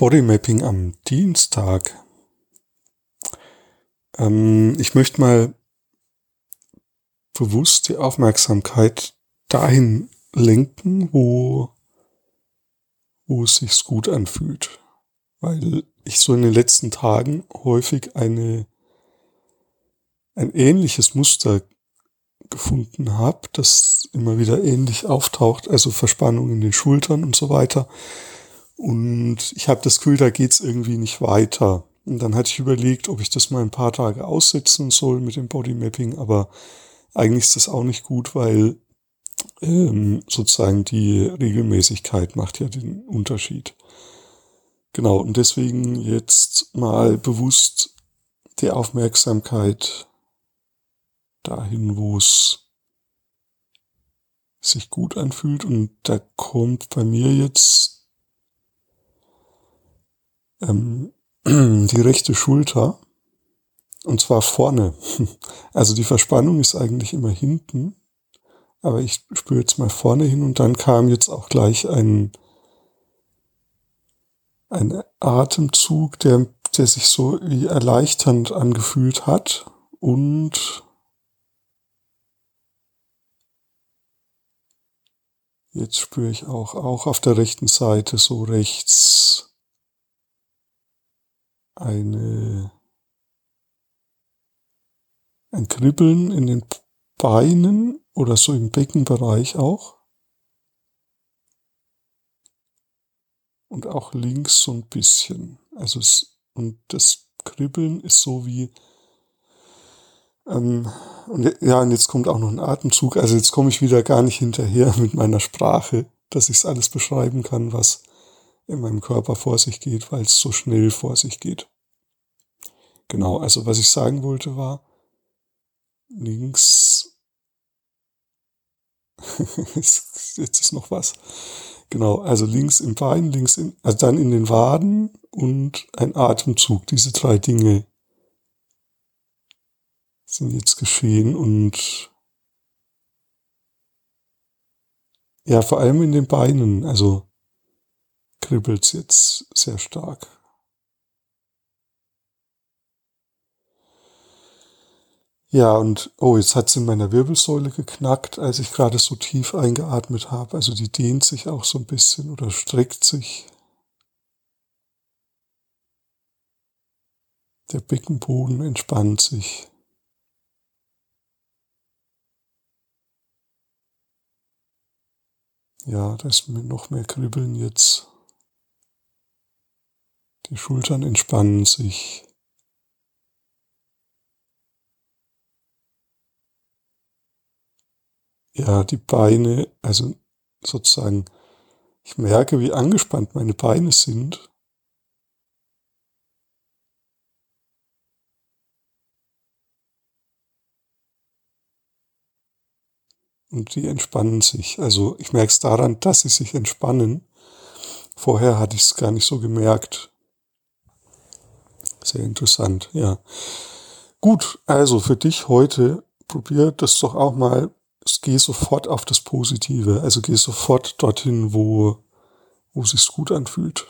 Bodymapping am Dienstag. Ähm, ich möchte mal bewusst die Aufmerksamkeit dahin lenken, wo, wo es sich gut anfühlt. Weil ich so in den letzten Tagen häufig eine, ein ähnliches Muster gefunden habe, das immer wieder ähnlich auftaucht, also Verspannung in den Schultern und so weiter. Und ich habe das Gefühl, da geht's irgendwie nicht weiter. Und dann hatte ich überlegt, ob ich das mal ein paar Tage aussetzen soll mit dem Bodymapping, aber eigentlich ist das auch nicht gut, weil ähm, sozusagen die Regelmäßigkeit macht ja den Unterschied. Genau, und deswegen jetzt mal bewusst die Aufmerksamkeit dahin, wo es sich gut anfühlt. Und da kommt bei mir jetzt ähm, die rechte Schulter. Und zwar vorne. Also die Verspannung ist eigentlich immer hinten. Aber ich spüre jetzt mal vorne hin und dann kam jetzt auch gleich ein, ein Atemzug, der, der sich so wie erleichternd angefühlt hat und Jetzt spüre ich auch, auch auf der rechten Seite so rechts eine, ein Kribbeln in den Beinen oder so im Beckenbereich auch. Und auch links so ein bisschen. Also es, und das Kribbeln ist so wie ähm, und ja, und jetzt kommt auch noch ein Atemzug. Also jetzt komme ich wieder gar nicht hinterher mit meiner Sprache, dass ich es alles beschreiben kann, was in meinem Körper vor sich geht, weil es so schnell vor sich geht. Genau, also was ich sagen wollte war, links, jetzt ist noch was. Genau, also links im Bein, links in, also dann in den Waden und ein Atemzug, diese drei Dinge sind jetzt geschehen und ja, vor allem in den Beinen, also kribbelt's jetzt sehr stark. Ja, und oh, jetzt hat's in meiner Wirbelsäule geknackt, als ich gerade so tief eingeatmet habe. Also die dehnt sich auch so ein bisschen oder streckt sich. Der Beckenboden entspannt sich. Ja, da ist noch mehr Kribbeln jetzt. Die Schultern entspannen sich. Ja, die Beine, also sozusagen, ich merke, wie angespannt meine Beine sind. und die entspannen sich. Also ich merke es daran, dass sie sich entspannen. Vorher hatte ich es gar nicht so gemerkt. Sehr interessant, ja. Gut, also für dich heute, probier das doch auch mal. Geh sofort auf das Positive. Also geh sofort dorthin, wo, wo es sich gut anfühlt.